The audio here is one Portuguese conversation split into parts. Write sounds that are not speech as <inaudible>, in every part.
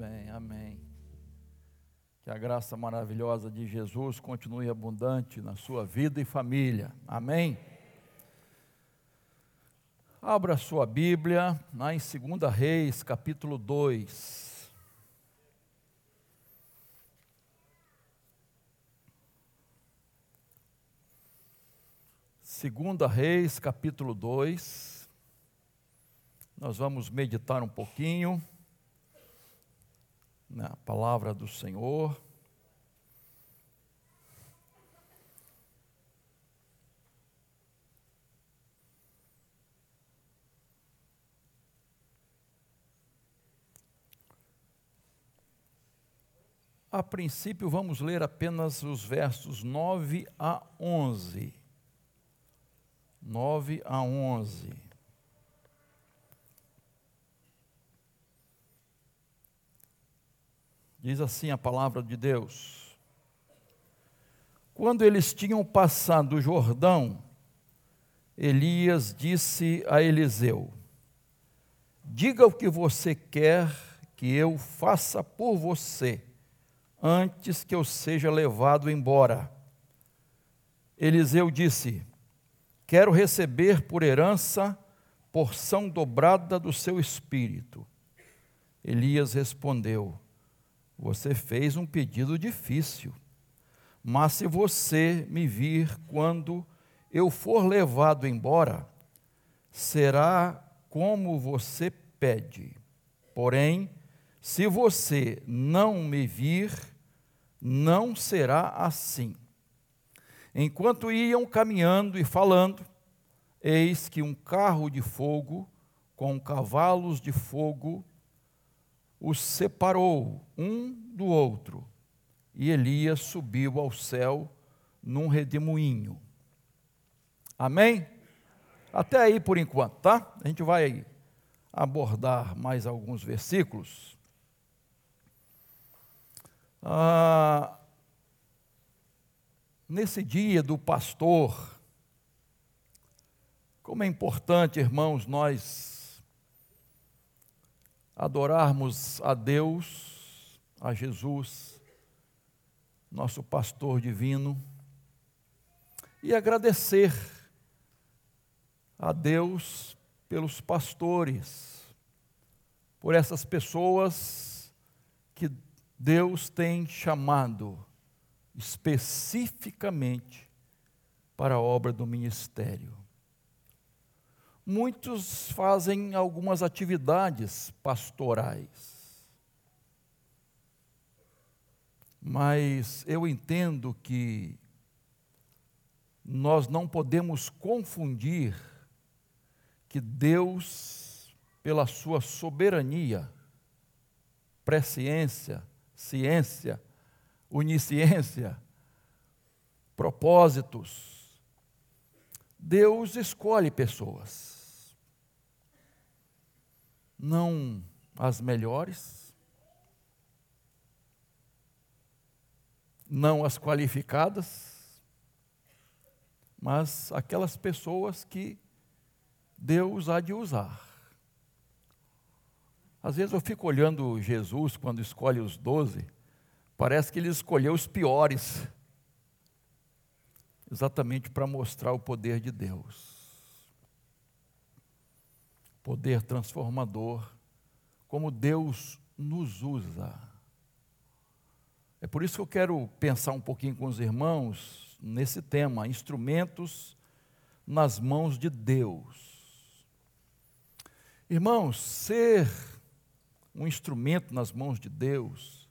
bem, amém. Que a graça maravilhosa de Jesus continue abundante na sua vida e família, amém. Abra sua Bíblia lá em 2 Reis, capítulo 2. Segunda Reis, capítulo 2. Nós vamos meditar um pouquinho na palavra do Senhor. A princípio, vamos ler apenas os versos 9 a 11. 9 a 11. Diz assim a palavra de Deus. Quando eles tinham passado o Jordão, Elias disse a Eliseu: Diga o que você quer que eu faça por você, antes que eu seja levado embora. Eliseu disse: Quero receber por herança porção dobrada do seu espírito. Elias respondeu: você fez um pedido difícil. Mas se você me vir quando eu for levado embora, será como você pede. Porém, se você não me vir, não será assim. Enquanto iam caminhando e falando, eis que um carro de fogo com cavalos de fogo os separou um do outro, e Elias subiu ao céu num redemoinho. Amém? Até aí por enquanto, tá? A gente vai abordar mais alguns versículos. Ah, nesse dia do pastor, como é importante, irmãos, nós adorarmos a Deus, a Jesus, nosso pastor divino, e agradecer a Deus pelos pastores, por essas pessoas que Deus tem chamado especificamente para a obra do ministério. Muitos fazem algumas atividades pastorais. Mas eu entendo que nós não podemos confundir que Deus, pela sua soberania, presciência, ciência, onisciência, propósitos, Deus escolhe pessoas não as melhores, não as qualificadas, mas aquelas pessoas que Deus há de usar. Às vezes eu fico olhando Jesus quando escolhe os doze, parece que ele escolheu os piores, exatamente para mostrar o poder de Deus poder transformador, como Deus nos usa. É por isso que eu quero pensar um pouquinho com os irmãos nesse tema, instrumentos nas mãos de Deus. Irmãos, ser um instrumento nas mãos de Deus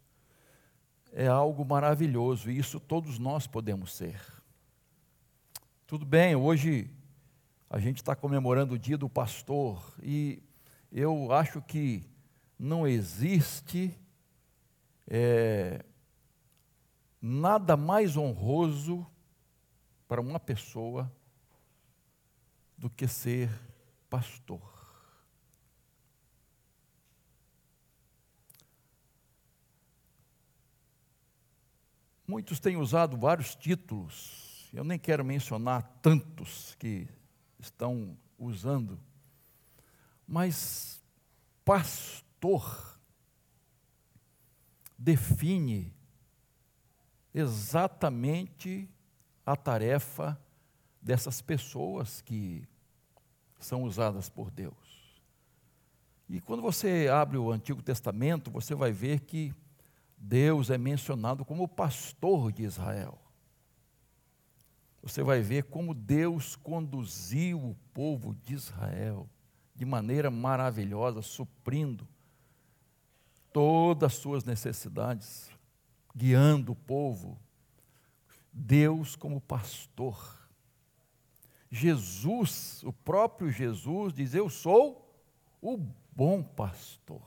é algo maravilhoso e isso todos nós podemos ser. Tudo bem, hoje a gente está comemorando o dia do pastor e eu acho que não existe é, nada mais honroso para uma pessoa do que ser pastor. Muitos têm usado vários títulos, eu nem quero mencionar tantos que estão usando. Mas pastor define exatamente a tarefa dessas pessoas que são usadas por Deus. E quando você abre o Antigo Testamento, você vai ver que Deus é mencionado como pastor de Israel. Você vai ver como Deus conduziu o povo de Israel de maneira maravilhosa, suprindo todas as suas necessidades, guiando o povo. Deus como pastor. Jesus, o próprio Jesus, diz: Eu sou o bom pastor.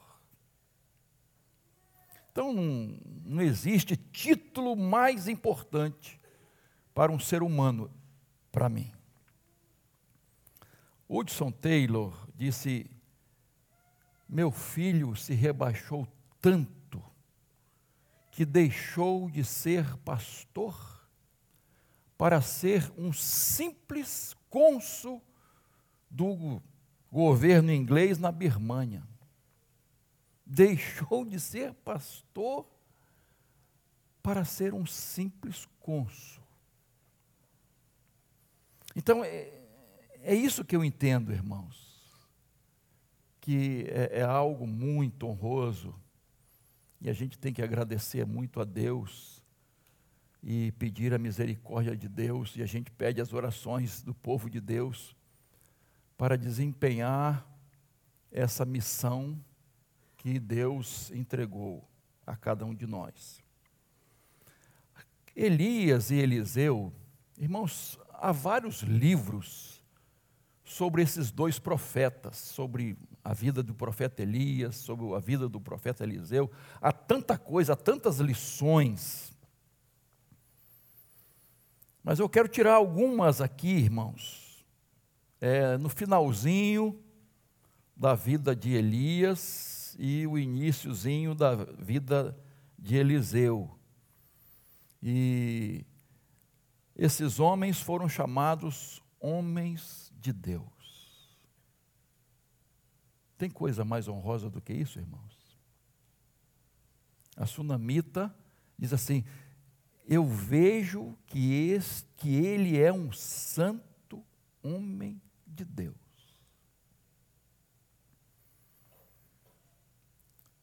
Então, não, não existe título mais importante para um ser humano, para mim. Hudson Taylor disse: Meu filho se rebaixou tanto que deixou de ser pastor para ser um simples cônsul do governo inglês na Birmânia. Deixou de ser pastor para ser um simples cônsul. Então, é, é isso que eu entendo, irmãos, que é, é algo muito honroso e a gente tem que agradecer muito a Deus e pedir a misericórdia de Deus, e a gente pede as orações do povo de Deus para desempenhar essa missão que Deus entregou a cada um de nós. Elias e Eliseu, irmãos, há vários livros sobre esses dois profetas, sobre a vida do profeta Elias, sobre a vida do profeta Eliseu. Há tanta coisa, há tantas lições mas eu quero tirar algumas aqui, irmãos, é, no finalzinho da vida de Elias e o iníciozinho da vida de Eliseu. E esses homens foram chamados homens de Deus. Tem coisa mais honrosa do que isso, irmãos? A sunamita diz assim: eu vejo que, esse, que ele é um santo homem de Deus.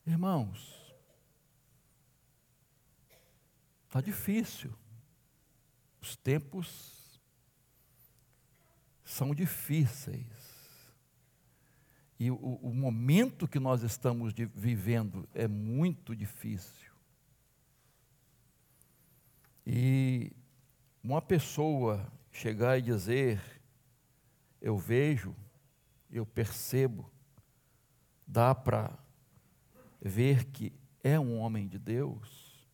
Irmãos, está difícil. Os tempos são difíceis. E o, o momento que nós estamos de, vivendo é muito difícil. E uma pessoa chegar e dizer, eu vejo, eu percebo, dá para ver que é um homem de Deus,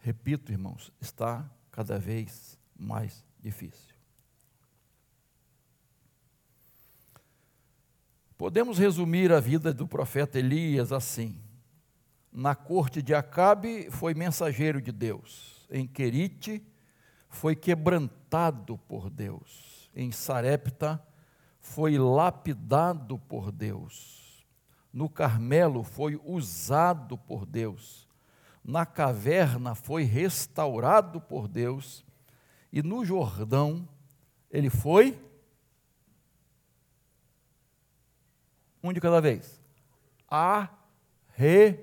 repito, irmãos, está cada vez mais difícil. Podemos resumir a vida do profeta Elias assim: na corte de Acabe foi mensageiro de Deus em Querite, foi quebrantado por Deus. Em Sarepta, foi lapidado por Deus. No Carmelo, foi usado por Deus. Na caverna, foi restaurado por Deus. E no Jordão, ele foi. Um de cada vez. Arre.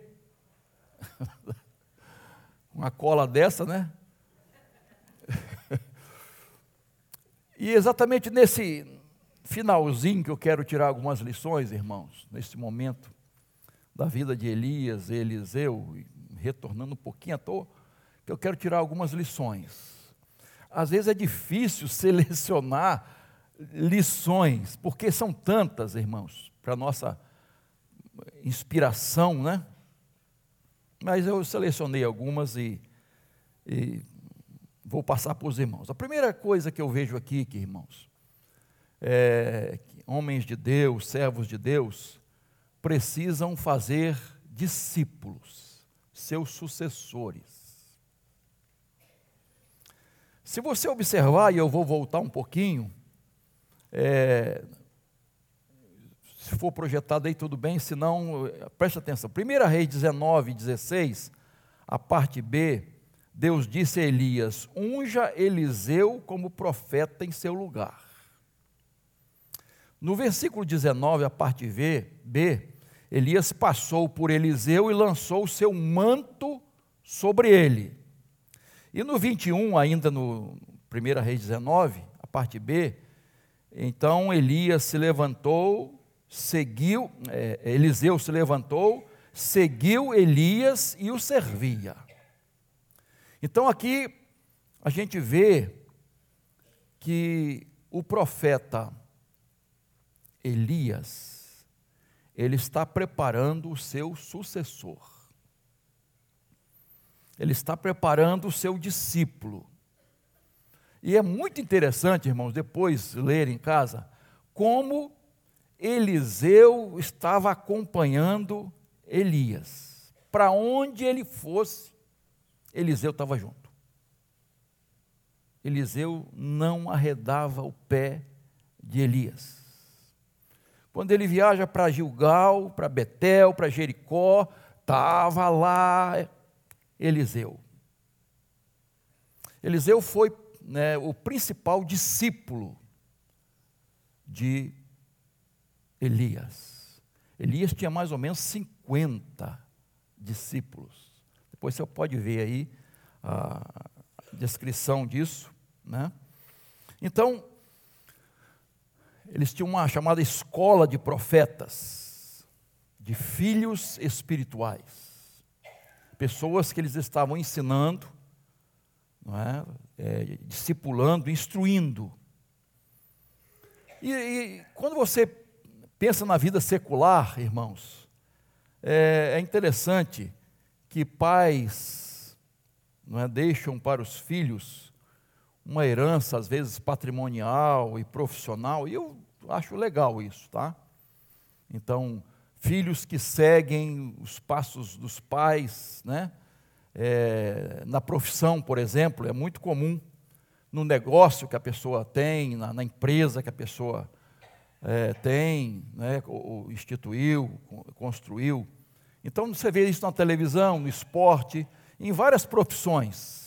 <laughs> uma cola dessa, né? <laughs> e exatamente nesse finalzinho que eu quero tirar algumas lições, irmãos, nesse momento da vida de Elias Eliseu, retornando um pouquinho à toa, que eu quero tirar algumas lições. Às vezes é difícil <laughs> selecionar lições, porque são tantas, irmãos, para nossa inspiração, né? Mas eu selecionei algumas e, e vou passar para os irmãos. A primeira coisa que eu vejo aqui, que, irmãos, é que homens de Deus, servos de Deus, precisam fazer discípulos, seus sucessores. Se você observar, e eu vou voltar um pouquinho, é, Se for projetado aí, tudo bem, se não, preste atenção. 1 Reis 19, 16, a parte B, Deus disse a Elias: unja Eliseu como profeta em seu lugar. No versículo 19, a parte v, B, Elias passou por Eliseu e lançou o seu manto sobre ele. E no 21, ainda no 1 Reis 19, a parte B, então Elias se levantou, seguiu, é, Eliseu se levantou, seguiu Elias e o servia. Então aqui a gente vê que o profeta Elias, ele está preparando o seu sucessor. Ele está preparando o seu discípulo. E é muito interessante, irmãos, depois ler em casa, como Eliseu estava acompanhando Elias. Para onde ele fosse, Eliseu estava junto. Eliseu não arredava o pé de Elias. Quando ele viaja para Gilgal, para Betel, para Jericó, estava lá Eliseu. Eliseu foi né, o principal discípulo de Elias. Elias tinha mais ou menos 50 discípulos. Depois você pode ver aí a descrição disso. Né? Então, eles tinham uma chamada escola de profetas, de filhos espirituais. Pessoas que eles estavam ensinando, é? É, discipulando, instruindo. E, e, quando você pensa na vida secular, irmãos, é, é interessante que pais não é, deixam para os filhos uma herança, às vezes patrimonial e profissional, e eu acho legal isso, tá? Então, filhos que seguem os passos dos pais, né? É, na profissão, por exemplo, é muito comum no negócio que a pessoa tem, na, na empresa que a pessoa é, tem, né, instituiu, construiu. Então você vê isso na televisão, no esporte, em várias profissões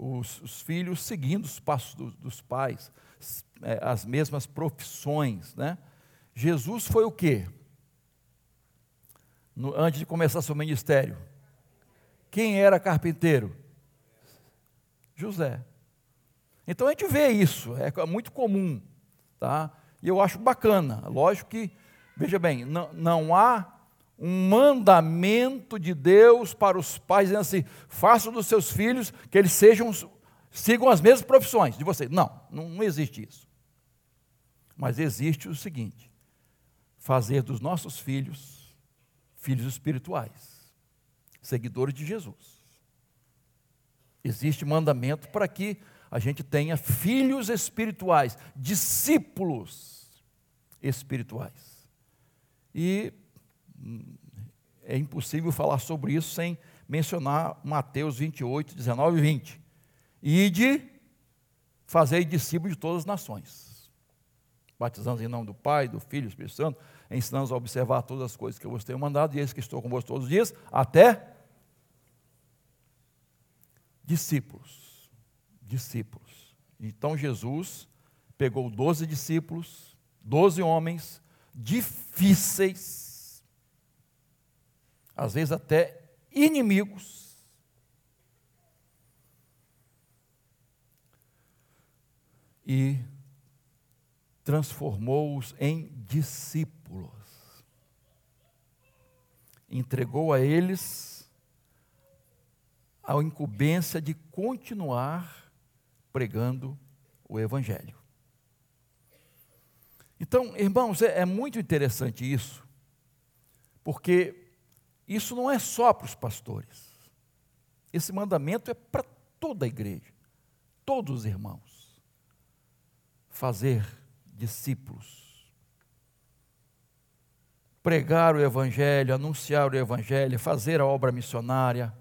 os, os filhos seguindo os passos do, dos pais, é, as mesmas profissões. Né? Jesus foi o quê? No, antes de começar seu ministério. Quem era carpinteiro? José. Então a gente vê isso, é muito comum, tá? E eu acho bacana. Lógico que, veja bem, não, não há um mandamento de Deus para os pais, dizendo assim: façam dos seus filhos que eles sejam, sigam as mesmas profissões de vocês. Não, não, não existe isso. Mas existe o seguinte: fazer dos nossos filhos filhos espirituais, seguidores de Jesus. Existe mandamento para que a gente tenha filhos espirituais, discípulos espirituais. E é impossível falar sobre isso sem mencionar Mateus 28, 19 e 20. E de fazer discípulos de todas as nações, batizando em nome do Pai, do Filho e do Espírito Santo, ensinando a observar todas as coisas que eu vos tenho mandado, e eis que estou convosco todos os dias, até discípulos. Discípulos. Então Jesus pegou doze discípulos, doze homens difíceis, às vezes até inimigos, e transformou-os em discípulos. Entregou a eles a incumbência de continuar pregando o Evangelho. Então, irmãos, é, é muito interessante isso, porque isso não é só para os pastores. Esse mandamento é para toda a igreja, todos os irmãos. Fazer discípulos. Pregar o Evangelho, anunciar o Evangelho, fazer a obra missionária,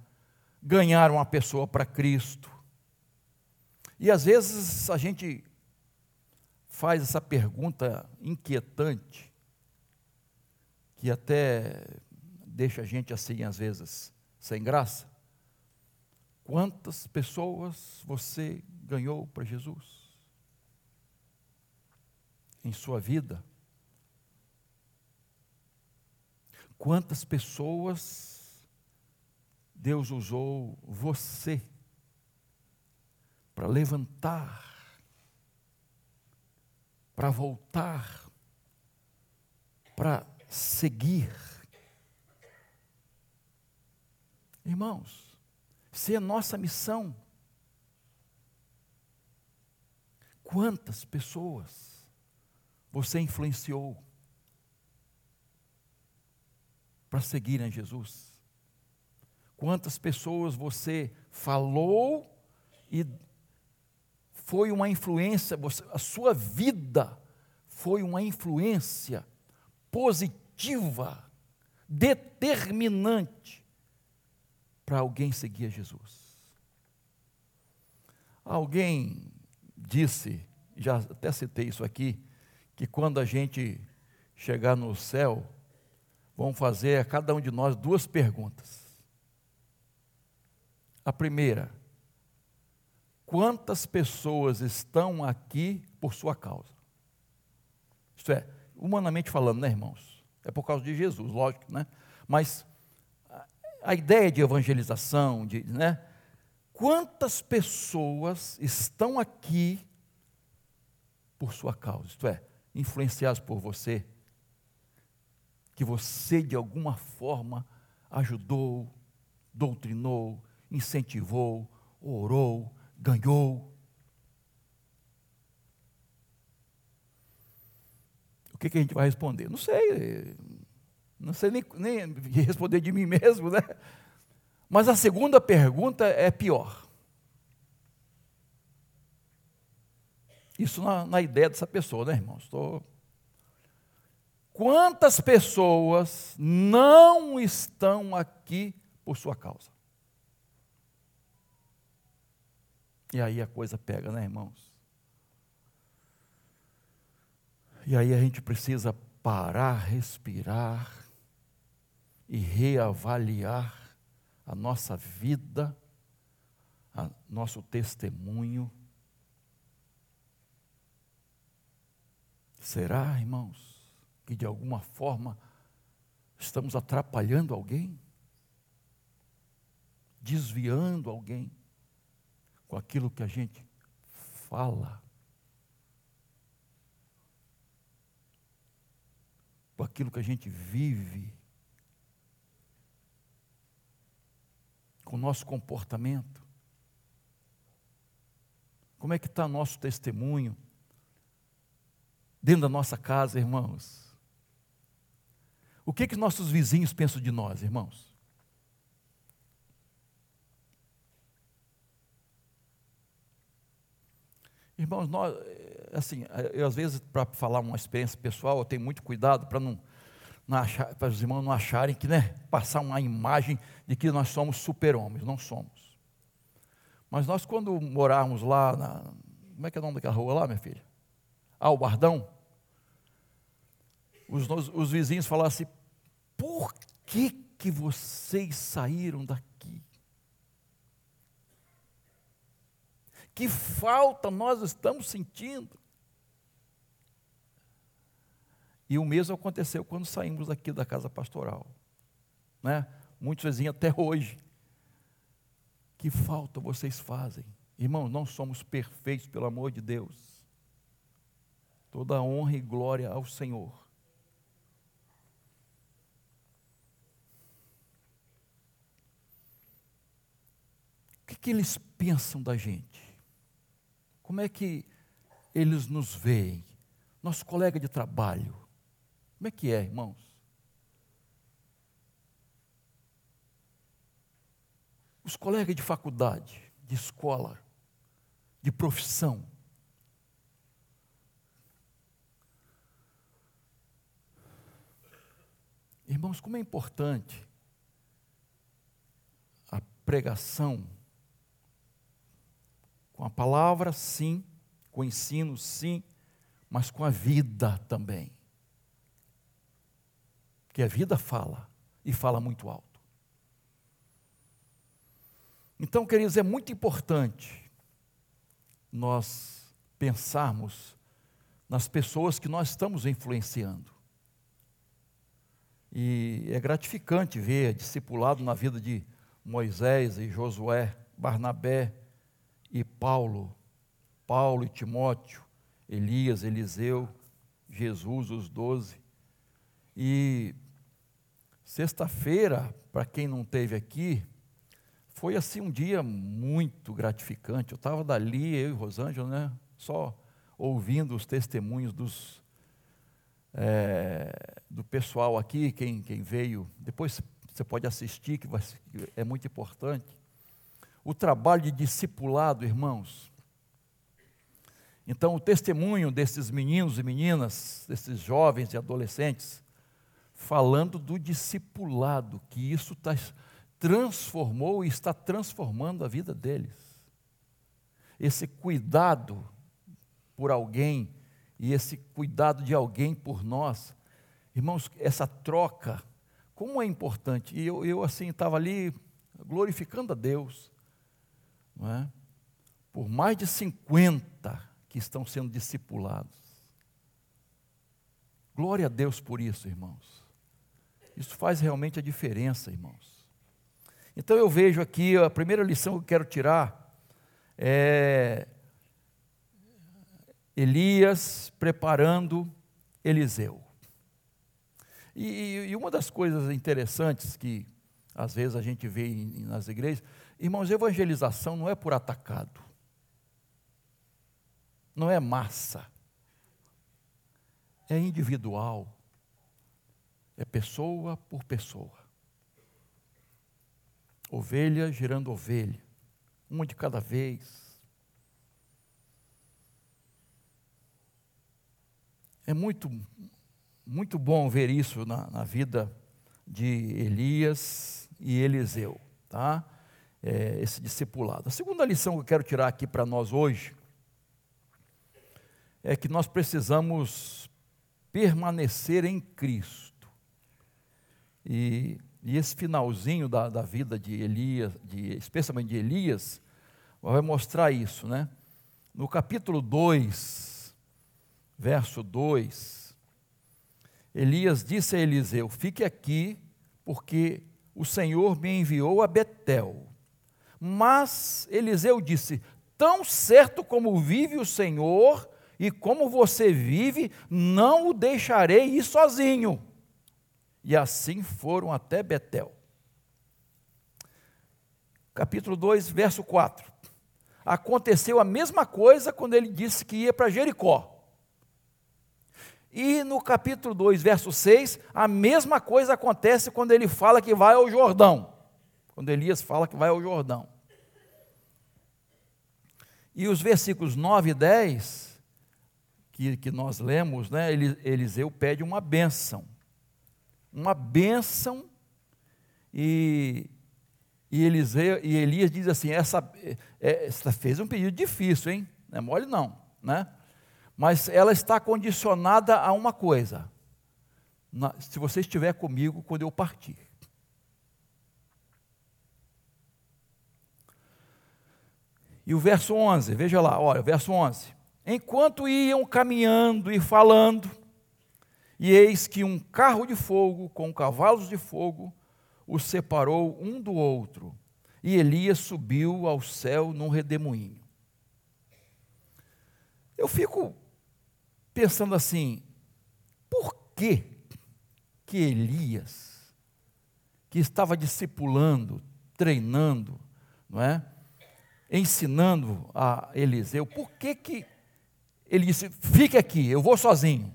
ganhar uma pessoa para Cristo. E às vezes a gente faz essa pergunta inquietante: que até deixa a gente assim, às vezes, sem graça. Quantas pessoas você ganhou para Jesus? Em sua vida? Quantas pessoas Deus usou você para levantar, para voltar, para seguir? Irmãos, se é nossa missão, quantas pessoas você influenciou para seguirem Jesus? Quantas pessoas você falou e foi uma influência, a sua vida foi uma influência positiva, determinante para alguém seguir a Jesus. Alguém disse, já até citei isso aqui, que quando a gente chegar no céu, vão fazer a cada um de nós duas perguntas. A primeira, quantas pessoas estão aqui por sua causa? Isto é, humanamente falando, né, irmãos? É por causa de Jesus, lógico, né? Mas a ideia de evangelização, de, né? Quantas pessoas estão aqui por sua causa, isto é, influenciadas por você, que você de alguma forma ajudou, doutrinou, incentivou, orou, ganhou. O que, que a gente vai responder? Não sei, não sei nem, nem responder de mim mesmo, né? Mas a segunda pergunta é pior. Isso na, na ideia dessa pessoa, né, irmãos? Quantas pessoas não estão aqui por sua causa? E aí a coisa pega, né, irmãos? E aí a gente precisa parar, respirar e reavaliar a nossa vida, a nosso testemunho. Será, irmãos, que de alguma forma estamos atrapalhando alguém? Desviando alguém com aquilo que a gente fala? Com aquilo que a gente vive? Com o nosso comportamento? Como é que está nosso testemunho? Dentro da nossa casa, irmãos. O que que nossos vizinhos pensam de nós, irmãos? Irmãos, nós, assim, eu às vezes, para falar uma experiência pessoal, eu tenho muito cuidado para não para os irmãos não acharem que, né, passar uma imagem de que nós somos super-homens, não somos. Mas nós, quando morávamos lá, na, como é que é o nome daquela rua lá, minha filha? Ah, o Bardão. Os, os vizinhos falavam assim: por que, que vocês saíram daqui? Que falta nós estamos sentindo. E o mesmo aconteceu quando saímos daqui da casa pastoral. Né? Muitos vizinhos até hoje. Que falta vocês fazem? Irmãos, não somos perfeitos, pelo amor de Deus. Toda honra e glória ao Senhor. O que, que eles pensam da gente? Como é que eles nos veem? Nosso colega de trabalho, como é que é, irmãos? Os colegas de faculdade, de escola, de profissão. Irmãos, como é importante a pregação com a palavra, sim, com o ensino, sim, mas com a vida também. Porque a vida fala, e fala muito alto. Então, queridos, é muito importante nós pensarmos nas pessoas que nós estamos influenciando. E é gratificante ver discipulado na vida de Moisés e Josué, Barnabé e Paulo, Paulo e Timóteo, Elias, Eliseu, Jesus, os doze. E sexta-feira, para quem não teve aqui, foi assim um dia muito gratificante. Eu estava dali, eu e Rosângela, né, só ouvindo os testemunhos dos, é, do pessoal aqui, quem, quem veio. Depois você pode assistir, que vai, é muito importante. O trabalho de discipulado, irmãos. Então, o testemunho desses meninos e meninas, desses jovens e adolescentes, falando do discipulado, que isso está transformou e está transformando a vida deles. Esse cuidado por alguém e esse cuidado de alguém por nós, irmãos, essa troca, como é importante. E eu, eu assim, estava ali glorificando a Deus, não é? por mais de 50 que estão sendo discipulados. Glória a Deus por isso, irmãos. Isso faz realmente a diferença, irmãos. Então eu vejo aqui, a primeira lição que eu quero tirar é Elias preparando Eliseu. E, e, uma das coisas interessantes que às vezes a gente vê nas igrejas, irmãos, evangelização não é por atacado, não é massa, é individual, é pessoa por pessoa ovelha gerando ovelha, uma de cada vez. É muito, muito bom ver isso na, na vida de Elias e Eliseu, tá? É, esse discipulado. A segunda lição que eu quero tirar aqui para nós hoje é que nós precisamos permanecer em Cristo. E e esse finalzinho da, da vida de Elias, de, especialmente de Elias, vai mostrar isso, né? No capítulo 2, verso 2, Elias disse a Eliseu: Fique aqui, porque o Senhor me enviou a Betel. Mas Eliseu disse: Tão certo como vive o Senhor e como você vive, não o deixarei ir sozinho. E assim foram até Betel. Capítulo 2, verso 4. Aconteceu a mesma coisa quando ele disse que ia para Jericó. E no capítulo 2, verso 6, a mesma coisa acontece quando ele fala que vai ao Jordão. Quando Elias fala que vai ao Jordão. E os versículos 9 e 10, que, que nós lemos, né, Eliseu pede uma bênção uma bênção, e, e, Eliseu, e Elias diz assim: essa, é, essa fez um pedido difícil, hein? Não é mole, não, né? Mas ela está condicionada a uma coisa: na, se você estiver comigo quando eu partir. E o verso 11, veja lá, olha, o verso 11. Enquanto iam caminhando e falando, e eis que um carro de fogo com cavalos de fogo os separou um do outro, e Elias subiu ao céu num redemoinho. Eu fico pensando assim, por que que Elias, que estava discipulando, treinando, não é? ensinando a Eliseu, por que que ele disse, fique aqui, eu vou sozinho.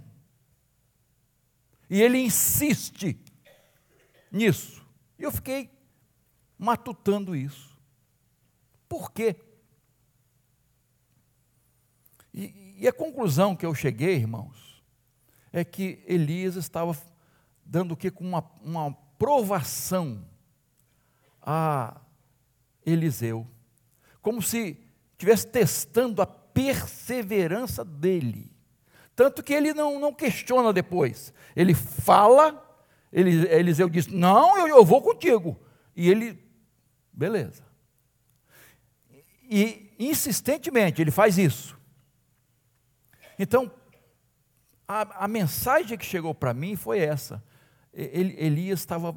E ele insiste nisso. E eu fiquei matutando isso. Por quê? E, e, a conclusão que eu cheguei, irmãos, é que Elias estava dando o que? Com uma, uma provação a Eliseu. Como se estivesse testando a perseverança dele. Tanto que ele não, não questiona depois. Ele fala, Eliseu disse: Não, eu, eu vou contigo. E ele, beleza. E insistentemente ele faz isso. Então, a, a mensagem que chegou para mim foi essa. Ele, Elias estava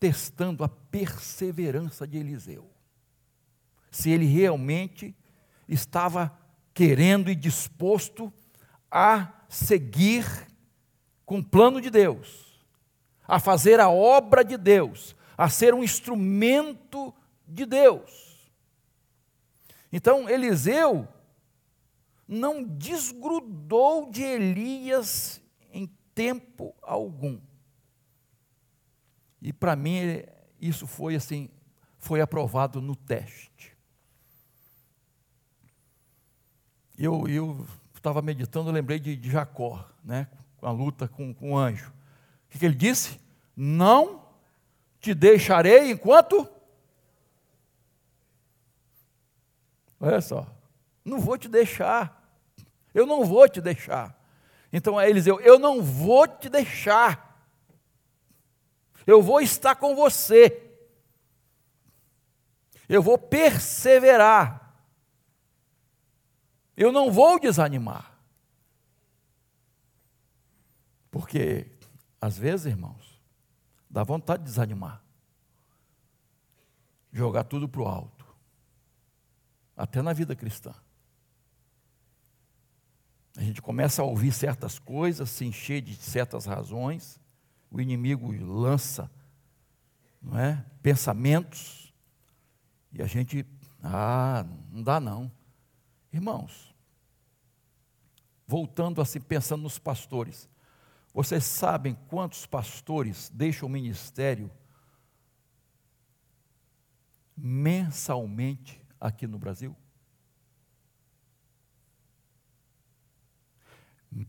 testando a perseverança de Eliseu. Se ele realmente estava querendo e disposto a seguir com o plano de Deus, a fazer a obra de Deus, a ser um instrumento de Deus. Então, Eliseu não desgrudou de Elias em tempo algum. E para mim isso foi assim, foi aprovado no teste. Eu eu estava meditando, lembrei de, de, Jacó, né, com a luta com, com o anjo. O que, que ele disse? Não te deixarei enquanto. Olha só, não vou te deixar. Eu não vou te deixar. Então é Eliseu, eu não vou te deixar. Eu vou estar com você. Eu vou perseverar. Eu não vou desanimar. Porque, às vezes, irmãos, dá vontade de desanimar. Jogar tudo para o alto. Até na vida cristã. A gente começa a ouvir certas coisas, se encher de certas razões, o inimigo lança não é, pensamentos, e a gente, ah, não dá não. Irmãos, voltando assim, pensando nos pastores, vocês sabem quantos pastores deixam o ministério mensalmente aqui no Brasil?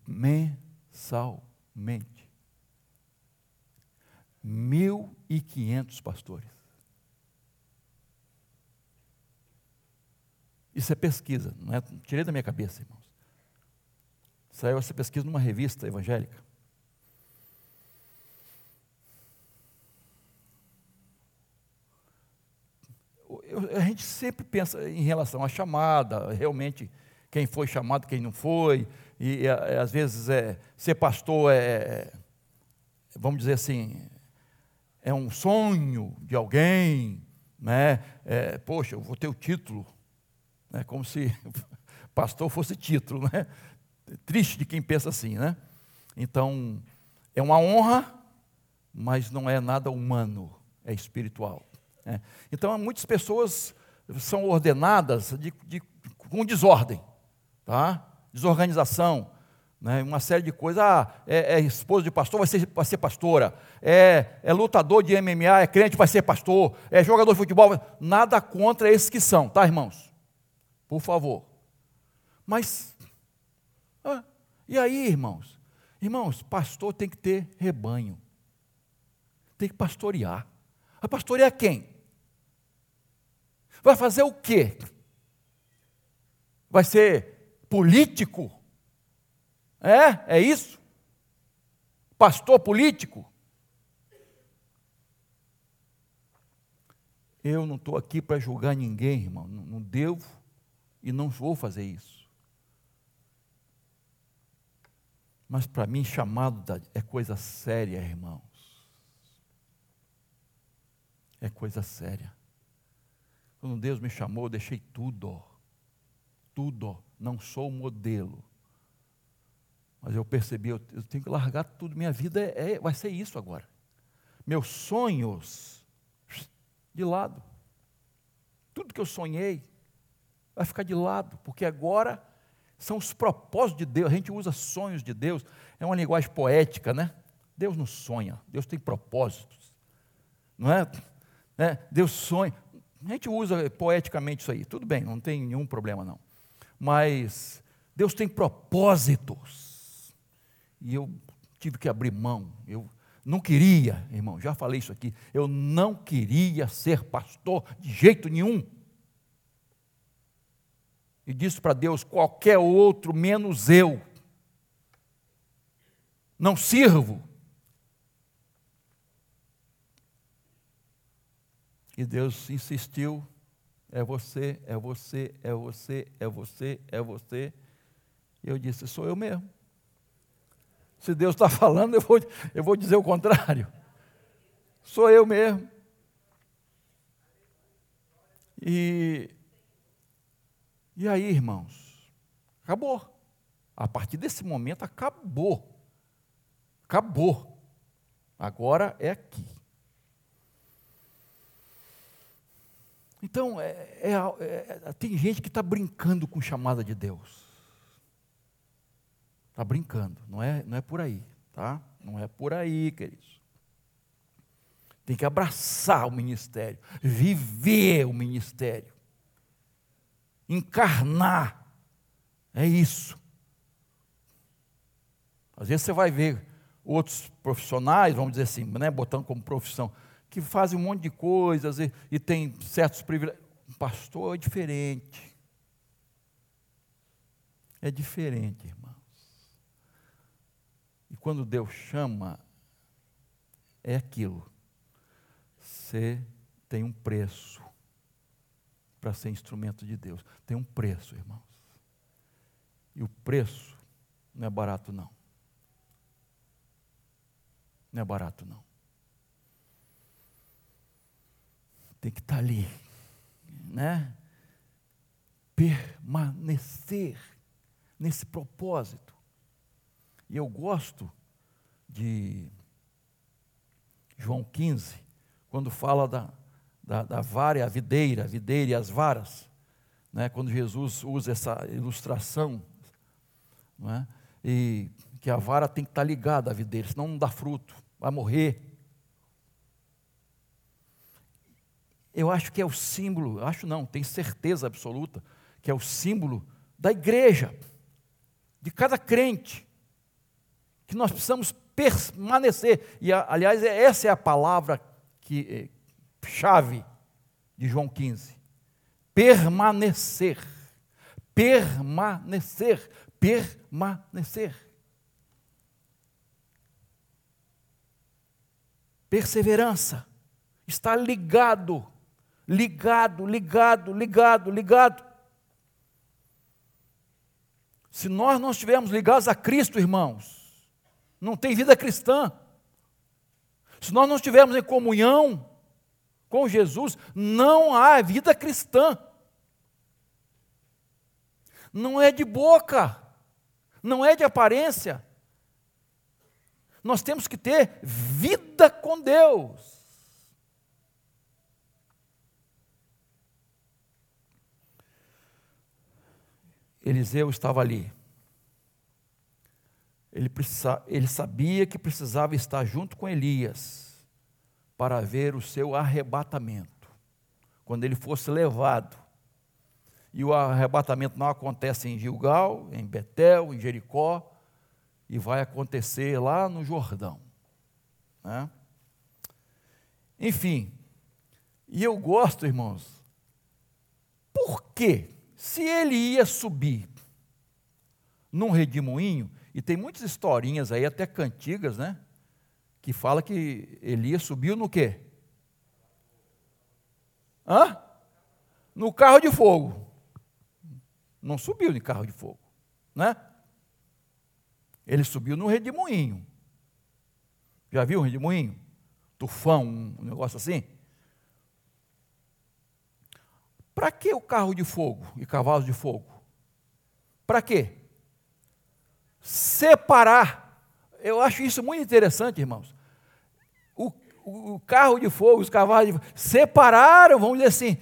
Mensalmente. 1.500 pastores. Isso é pesquisa, não é? Tirei da minha cabeça, irmãos. Saiu essa pesquisa numa revista evangélica. Eu, a gente sempre pensa em relação à chamada, realmente quem foi chamado, quem não foi, e, e às vezes é, ser pastor é, vamos dizer assim, é um sonho de alguém, né? É, poxa, eu vou ter o título, né? como se <laughs> pastor fosse título, né? Triste de quem pensa assim, né? Então, é uma honra, mas não é nada humano, é espiritual. Né? Então, muitas pessoas são ordenadas de, de, com desordem, tá? desorganização, né, uma série de coisas. Ah, é, é esposo de pastor, vai ser, vai ser pastora. É, é, lutador de MMA, é crente, vai ser pastor. É jogador de futebol. Nada contra esses que são, tá, irmãos? Por favor. Mas, ah, e aí, irmãos? Irmãos, pastor tem que ter rebanho. Tem que pastorear. Vai pastorear quem? Vai fazer o quê? Vai ser político? É? É isso? Pastor político? Eu não estou aqui para julgar ninguém, irmão. Não, não devo e não vou fazer isso. Mas para mim, chamado é coisa séria, irmãos. É coisa séria. Quando Deus me chamou, eu deixei tudo. Tudo. Não sou modelo. Mas eu percebi, eu, tenho que largar tudo. Minha vida é, é, vai ser isso agora. Meus sonhos, de lado. Tudo que eu sonhei vai ficar de lado, porque agora são os propósitos de Deus. A gente usa sonhos de Deus, é uma linguagem poética, né? Deus não sonha, Deus tem propósitos, não é? é? Deus sonha. A gente usa poeticamente isso aí, tudo bem, não tem nenhum problema não. Mas Deus tem propósitos. E eu tive que abrir mão. Eu não queria, irmão, já falei isso aqui, eu não queria ser pastor de jeito nenhum e disse para Deus: qualquer outro menos eu. Não sirvo. E Deus insistiu: é você, é você, é você, é você, é você. E eu disse: sou eu mesmo. Se Deus está <laughs> falando, eu vou, eu vou dizer o contrário. Sou eu mesmo. E e aí, irmãos, acabou. A partir desse momento, acabou. Acabou. Agora é aqui. Então, é, é, é, tem gente que está brincando com chamada de Deus. Está brincando, não é, não é por aí, tá? Não é por aí, queridos. Tem que abraçar o ministério, viver o ministério, encarnar. É isso. Às vezes você vai ver outros profissionais, vamos dizer assim, né, botando como profissão, que fazem um monte de coisas e, e tem certos privilégios. Um pastor é diferente. É diferente, irmãos. E quando Deus chama, é aquilo. Você tem um preço para ser instrumento de Deus. Tem um preço, irmãos. E o preço não é barato, não. Não é barato, não. Tem que estar ali, né? Permanecer nesse propósito. E eu gosto de João 15, quando fala da, da, da vara e a videira, a videira e as varas, né? quando Jesus usa essa ilustração, é? e que a vara tem que estar ligada à videira, senão não dá fruto, vai morrer. Eu acho que é o símbolo, acho não, tenho certeza absoluta, que é o símbolo da igreja, de cada crente, que nós precisamos permanecer. E, aliás, é, essa é a palavra que, é, chave de João 15: permanecer. Permanecer, permanecer. Perseverança, está ligado ligado, ligado, ligado, ligado. Se nós não estivermos ligados a Cristo, irmãos, não tem vida cristã. Se nós não estivermos em comunhão com Jesus, não há vida cristã. Não é de boca, não é de aparência. Nós temos que ter vida com Deus. Eliseu estava ali. Ele, precisa, ele sabia que precisava estar junto com Elias para ver o seu arrebatamento, quando ele fosse levado. E o arrebatamento não acontece em Gilgal, em Betel, em Jericó, e vai acontecer lá no Jordão. Né? Enfim, e eu gosto, irmãos, por quê? Se ele ia subir num redemoinho, e tem muitas historinhas aí, até cantigas, né? Que fala que Elias subiu no quê? Hã? No carro de fogo. Não subiu em carro de fogo, né? Ele subiu no redemoinho. Já viu um redemoinho? Tufão, um negócio assim? Para que o carro de fogo e cavalos de fogo? Para quê? Separar. Eu acho isso muito interessante, irmãos. O, carro de fogo, os cavalos de fogo, separaram, vamos dizer assim,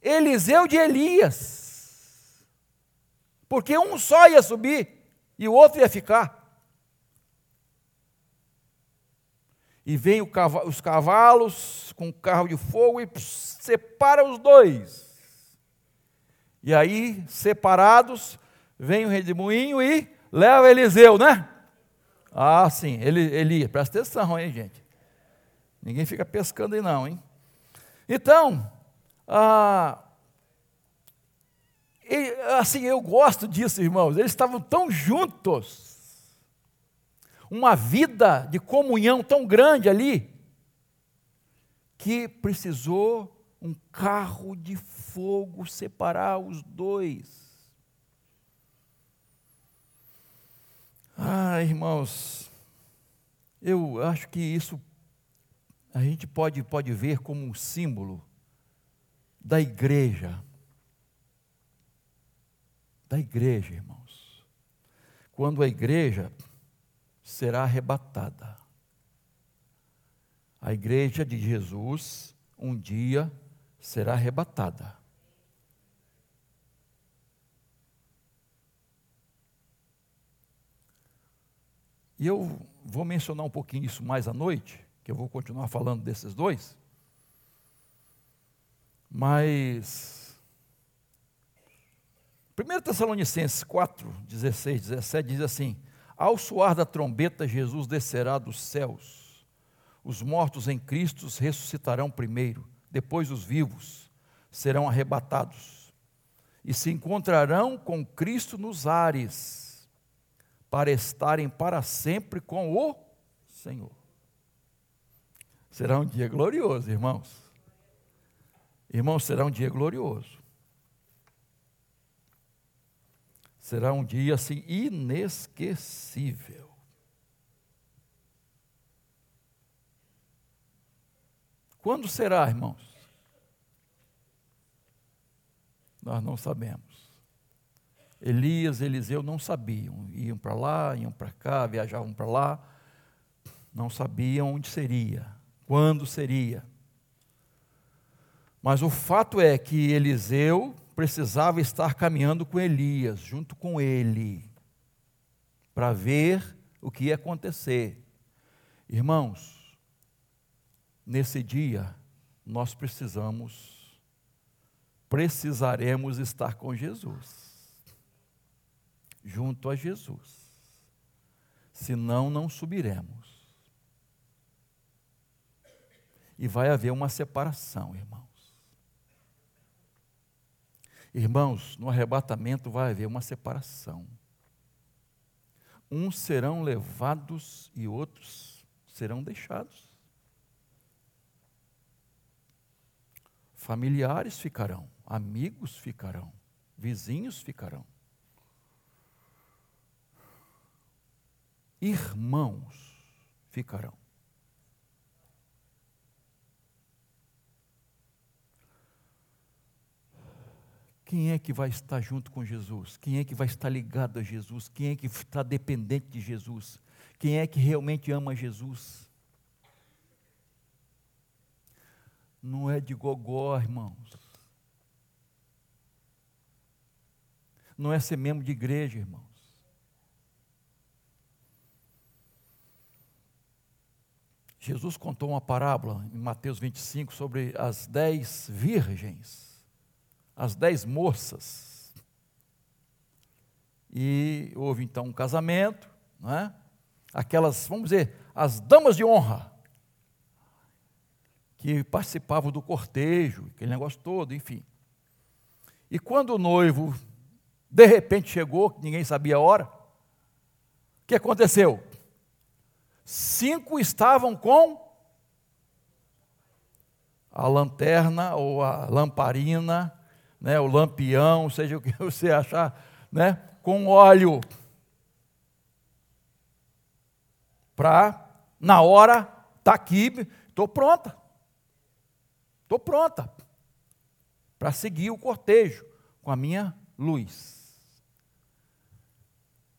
Eliseu de Elias. Porque um só ia subir e o outro ia ficar. E vem os cavalos com o carro de fogo e separa os dois. E aí, separados, vem o redemoinho e leva Eliseu, né? Ah, sim, ele, Elias, presta atenção, hein, gente? Ninguém fica pescando aí, não, hein? Então, ah, e, assim, eu gosto disso, irmãos, eles estavam tão juntos, uma vida de comunhão tão grande ali, que precisou um carro de fogo separar os dois. Ah, irmãos, eu acho que isso a gente pode, pode ver como um símbolo da igreja. Da igreja, irmãos. Quando a igreja será arrebatada. A igreja de Jesus um dia será arrebatada. E eu vou mencionar um pouquinho isso mais à noite, que eu vou continuar falando desses dois. Mas 1 Tessalonicenses 4, 16, 17 diz assim: Ao soar da trombeta, Jesus descerá dos céus. Os mortos em Cristo ressuscitarão primeiro, depois os vivos serão arrebatados e se encontrarão com Cristo nos ares para estarem para sempre com o Senhor. Será um dia glorioso, irmãos. Irmãos, será um dia glorioso. Será um dia assim inesquecível. Quando será, irmãos? Nós não sabemos. Elias, Eliseu não sabiam, iam para lá, iam para cá, viajavam para lá, não sabiam onde seria, quando seria. Mas o fato é que Eliseu precisava estar caminhando com Elias, junto com ele, para ver o que ia acontecer. Irmãos, nesse dia, nós precisamos, precisaremos estar com Jesus junto a Jesus. Senão, não subiremos. E vai haver uma separação, irmãos. Irmãos, no arrebatamento vai haver uma separação. Uns serão levados e outros serão deixados. Familiares ficarão, amigos ficarão, vizinhos ficarão. irmãos ficarão. Quem é que vai estar junto com Jesus? Quem é que vai estar ligado a Jesus? Quem é que está dependente de Jesus? Quem é que realmente ama Jesus? Não é de gogó, irmãos. Não é ser membro de igreja, irmão. Jesus contou uma parábola em Mateus 25 sobre as dez virgens, as dez moças. E houve então um casamento, não é? aquelas, vamos dizer, as damas de honra, que participavam do cortejo, aquele negócio todo, enfim. E quando o noivo, de repente chegou, ninguém sabia a hora, o que aconteceu? cinco estavam com a lanterna ou a lamparina, né, o lampião, seja o que <laughs> você achar, né, com óleo. Para, na hora, está aqui, estou pronta. Estou pronta para seguir o cortejo com a minha luz.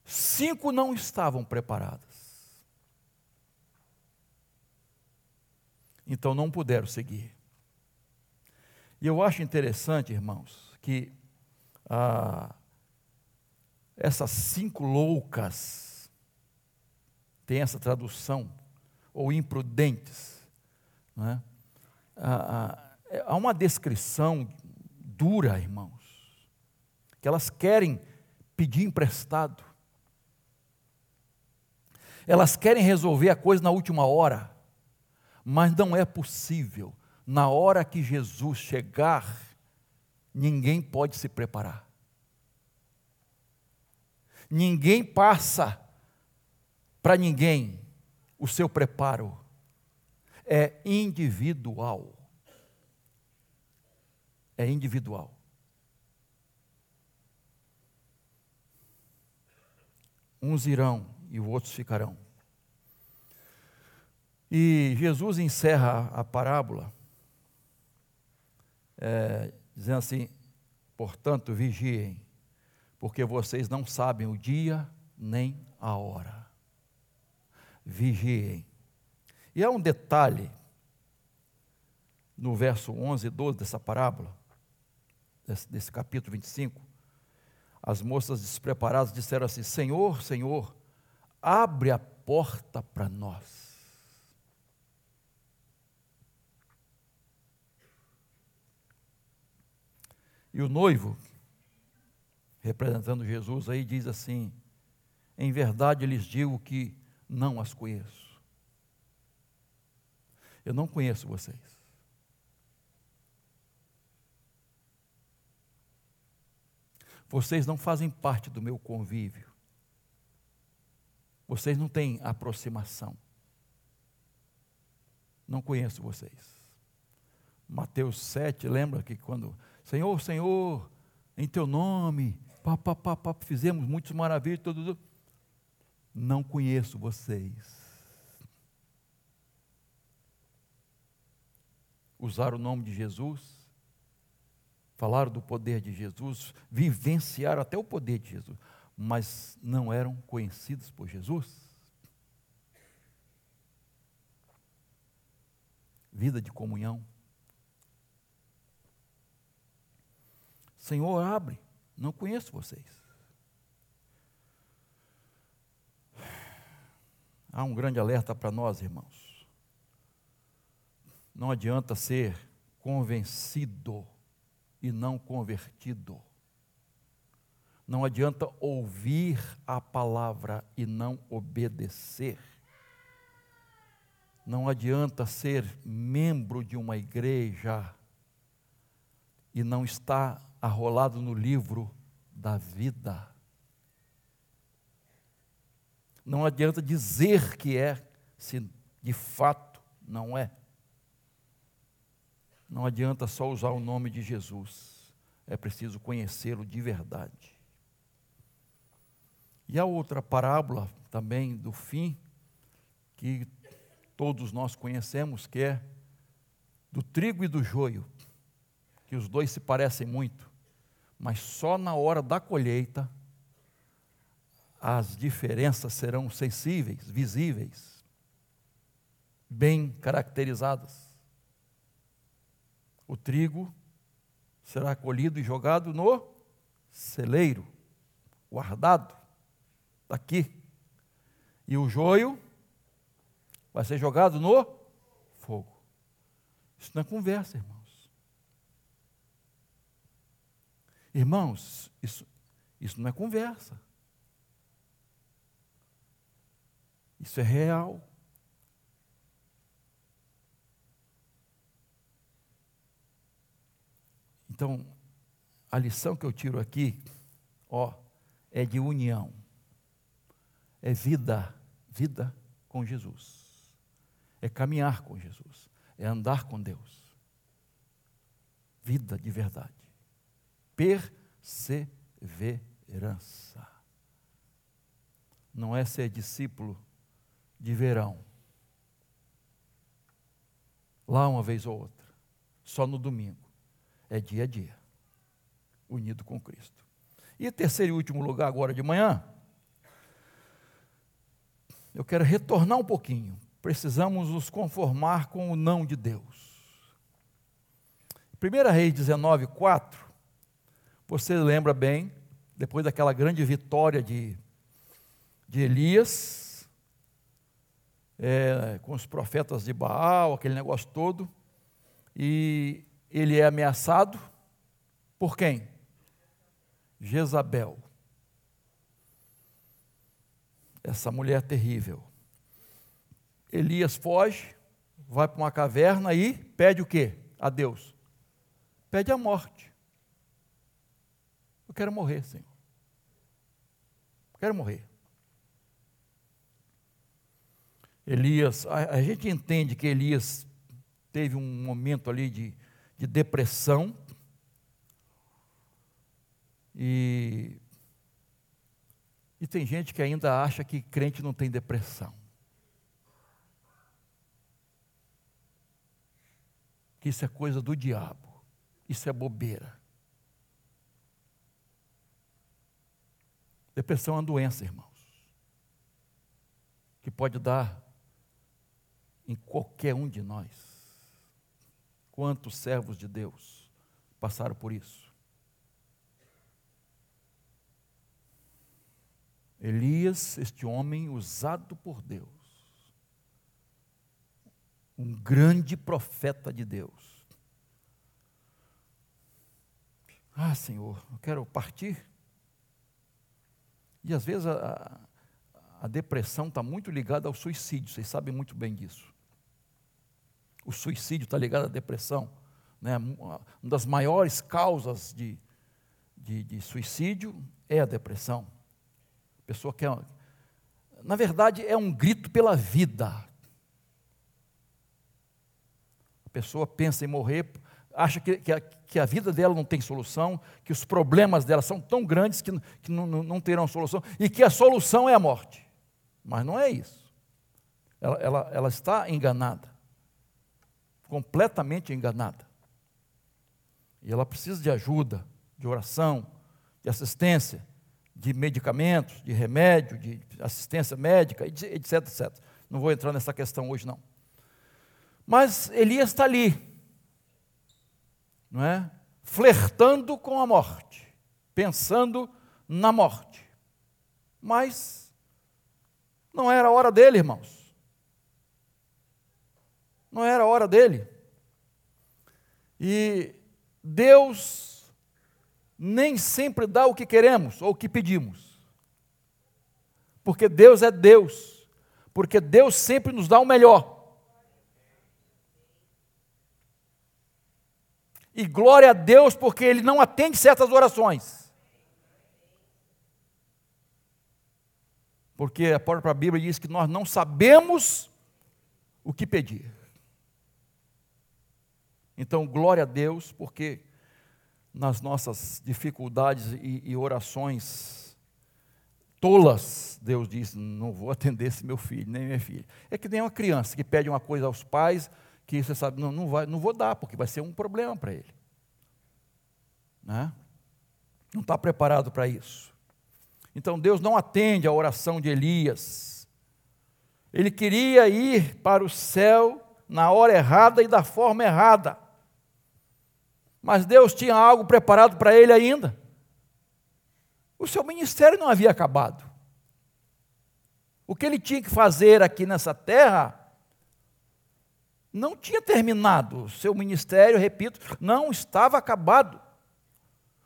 Cinco não estavam preparadas. então não puderam seguir. E eu acho interessante, irmãos, que ah, essas cinco loucas, tem essa tradução, ou imprudentes, né? ah, ah, há uma descrição dura, irmãos, que elas querem pedir emprestado, elas querem resolver a coisa na última hora. Mas não é possível. Na hora que Jesus chegar, ninguém pode se preparar. Ninguém passa para ninguém o seu preparo. É individual. é individual. Uns irão e outros ficarão. E Jesus encerra a parábola é, dizendo assim: portanto, vigiem, porque vocês não sabem o dia nem a hora. Vigiem. E há um detalhe no verso 11 e 12 dessa parábola, desse, desse capítulo 25. As moças despreparadas disseram assim: Senhor, Senhor, abre a porta para nós. E o noivo, representando Jesus aí, diz assim: Em verdade lhes digo que não as conheço. Eu não conheço vocês. Vocês não fazem parte do meu convívio. Vocês não têm aproximação. Não conheço vocês. Mateus 7, lembra que quando Senhor, Senhor, em teu nome, pá, pá, pá, pá, fizemos muitas maravilhas, tudo, não conheço vocês. Usar o nome de Jesus, falar do poder de Jesus, vivenciar até o poder de Jesus, mas não eram conhecidos por Jesus. Vida de comunhão. Senhor, abre, não conheço vocês. Há um grande alerta para nós, irmãos. Não adianta ser convencido e não convertido. Não adianta ouvir a palavra e não obedecer. Não adianta ser membro de uma igreja e não estar arrolado no livro da vida. Não adianta dizer que é, se de fato não é. Não adianta só usar o nome de Jesus, é preciso conhecê-lo de verdade. E a outra parábola também do fim, que todos nós conhecemos, que é do trigo e do joio, que os dois se parecem muito mas só na hora da colheita as diferenças serão sensíveis, visíveis, bem caracterizadas. O trigo será colhido e jogado no celeiro, guardado daqui. E o joio vai ser jogado no fogo. Isso não é conversa, irmão. Irmãos, isso, isso não é conversa. Isso é real. Então, a lição que eu tiro aqui, ó, é de união. É vida, vida com Jesus. É caminhar com Jesus. É andar com Deus. Vida de verdade perseverança. Não é ser discípulo de verão. Lá uma vez ou outra, só no domingo. É dia a dia, unido com Cristo. E terceiro e último lugar, agora de manhã, eu quero retornar um pouquinho. Precisamos nos conformar com o não de Deus. 1 Reis 19, 4 você lembra bem, depois daquela grande vitória de, de Elias, é, com os profetas de Baal, aquele negócio todo, e ele é ameaçado por quem? Jezabel. Essa mulher terrível. Elias foge, vai para uma caverna e pede o quê? A Deus. Pede a morte. Eu quero morrer, Senhor. Eu quero morrer. Elias, a, a, gente entende que Elias teve um momento ali de, de depressão, E, e tem gente que ainda acha que crente não tem depressão. Que isso é coisa do diabo. Isso é bobeira. Depressão é uma doença, irmãos, que pode dar em qualquer um de nós. Quantos servos de Deus passaram por isso? Elias, este homem usado por Deus, um grande profeta de Deus. Ah, Senhor, eu quero partir e às vezes a, a depressão está muito ligada ao suicídio, vocês sabem muito bem disso. O suicídio está ligado à depressão. Né? Uma das maiores causas de, de, de suicídio é a depressão. A pessoa quer. Na verdade, é um grito pela vida. A pessoa pensa em morrer acha que, que, a, que, a, vida dela não tem solução, que os problemas dela são tão grandes que, que não, não, terão solução, e que a solução é a morte. Mas não é isso. Ela, ela, ela está enganada, completamente enganada. E ela precisa de ajuda, de oração, de assistência, de medicamentos, de remédio, de assistência médica, etc, etc. Não vou entrar nessa questão hoje, não. Mas Elias está ali, não é? Flertando com a morte, pensando na morte. Mas não era a hora dele, irmãos. Não era a hora dele. E Deus nem sempre dá o que queremos ou o que pedimos. Porque Deus é Deus. Porque Deus sempre nos dá o melhor. E glória a Deus, porque Ele não atende certas orações. Porque a própria Bíblia diz que nós não sabemos o que pedir. Então, glória a Deus, porque nas nossas dificuldades e, e orações tolas, Deus diz: não vou atender esse meu filho, nem minha filha. É que nem uma criança que pede uma coisa aos pais, que você sabe, não, não, vai, não vou dar, porque vai ser um problema para ele. Né? Não está preparado para isso. Então Deus não atende a oração de Elias. Ele queria ir para o céu na hora errada e da forma errada. Mas Deus tinha algo preparado para ele ainda. O seu ministério não havia acabado. O que ele tinha que fazer aqui nessa terra não tinha terminado. Seu ministério, repito, não estava acabado.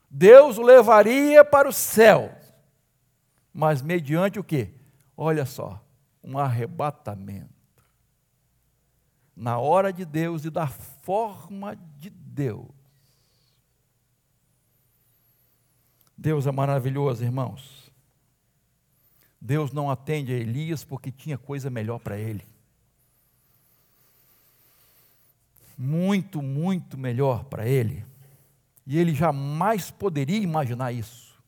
Deus o levaria para o céu. Mas mediante o quê? Olha só, um arrebatamento. Na hora de Deus e da forma de Deus. Deus é maravilhoso, irmãos. Deus não atende a Elias porque tinha coisa melhor para ele. Muito, muito melhor para ele. E ele jamais poderia imaginar isso.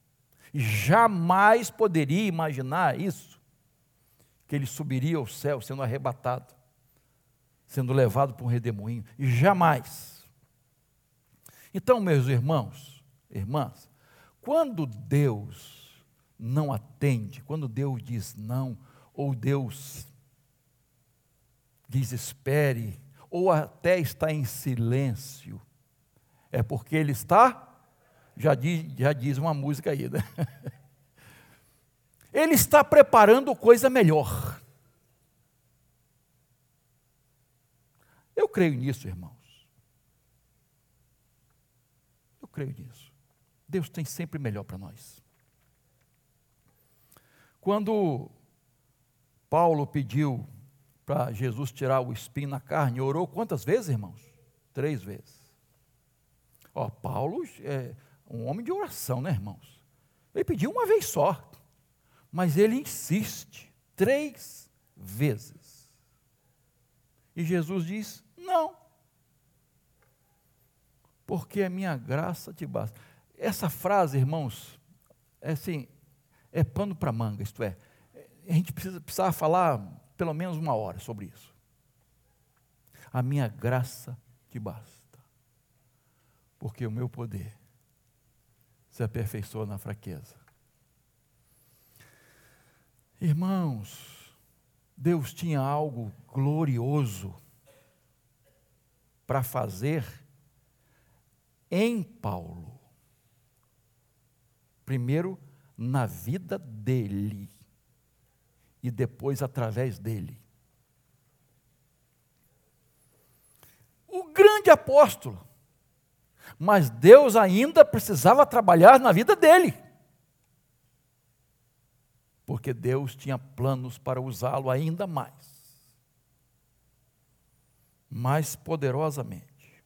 Jamais poderia imaginar isso. Que ele subiria ao céu sendo arrebatado, sendo levado para um redemoinho. Jamais. Então, meus irmãos, irmãs, quando Deus não atende, quando Deus diz não, ou Deus diz espere, ou até está em silêncio, é porque ele está, já diz, já diz uma música aí, né? <laughs> Ele está preparando coisa melhor. Eu creio nisso, irmãos. Eu creio nisso. Deus tem sempre melhor para nós. Quando Paulo pediu para Jesus tirar o espinho na carne. Orou quantas vezes, irmãos? Três vezes. Ó, Paulo é um homem de oração, né, irmãos? Ele pediu uma vez só, mas ele insiste três vezes. E Jesus diz: Não, porque a minha graça te basta. essa frase, irmãos, é assim, é pano para manga, isto é, a gente precisa, precisava falar pelo menos uma hora sobre isso. A minha graça te basta, porque o meu poder se aperfeiçoa na fraqueza. Irmãos, Deus tinha algo glorioso para fazer em Paulo. Primeiro, na vida dele, e depois através dele. O grande apóstolo, mas Deus ainda precisava trabalhar na vida dele, porque Deus tinha planos para usá-lo ainda mais mais poderosamente.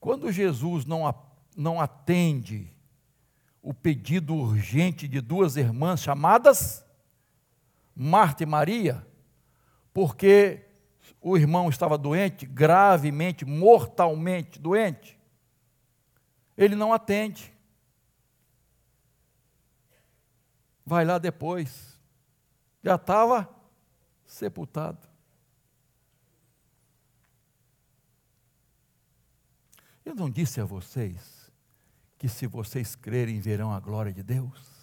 Quando Jesus não, não atende o pedido urgente de duas irmãs chamadas Marta e Maria, porque o irmão estava doente, gravemente, mortalmente doente, ele não atende. Vai lá depois, já estava sepultado. Eu não disse a vocês que se vocês crerem verão a glória de Deus?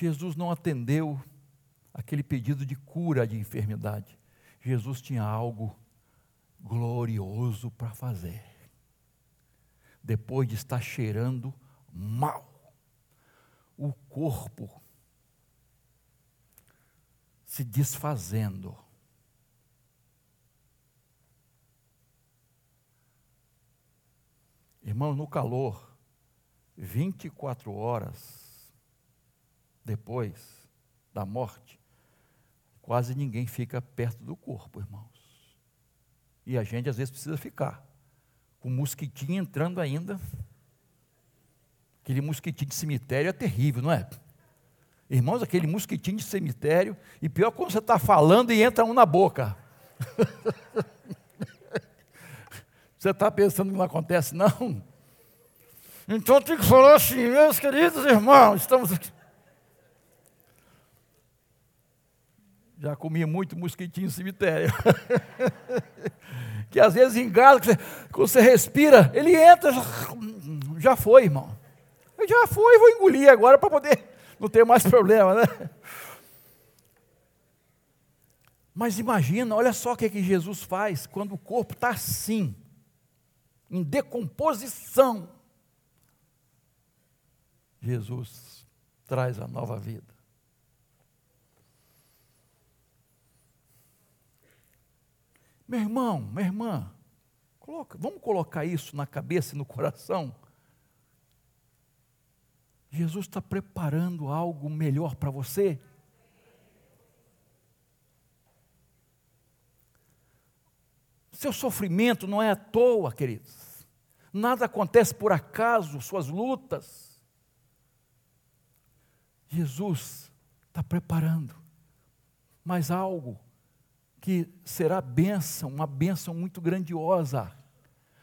Jesus não atendeu aquele pedido de cura de enfermidade. Jesus tinha algo glorioso para fazer. Depois de estar cheirando mal, o corpo se desfazendo Irmão, no calor, 24 horas depois da morte, quase ninguém fica perto do corpo, irmãos. E a gente às vezes precisa ficar, com mosquitinho entrando ainda. Aquele mosquitinho de cemitério é terrível, não é? Irmãos, aquele mosquitinho de cemitério, e pior quando você está falando e entra um na boca. <laughs> Você está pensando que não acontece? Não. Então tem que falar assim, meus queridos irmãos, estamos aqui. Já comi muito mosquitinho no cemitério. <laughs> que às vezes engala, quando você respira, ele entra, já, foi, irmão. Eu já fui, vou engolir agora para poder não ter mais problema, né? Mas imagina, olha só o que, é que Jesus faz quando o corpo está assim em decomposição, Jesus traz a nova vida. Meu irmão, minha irmã, coloca, vamos colocar isso na cabeça e no coração. Jesus está preparando algo melhor para você. Seu sofrimento não é à toa, queridos. Nada acontece por acaso, suas lutas. Jesus está preparando mais algo que será bênção, uma bênção muito grandiosa,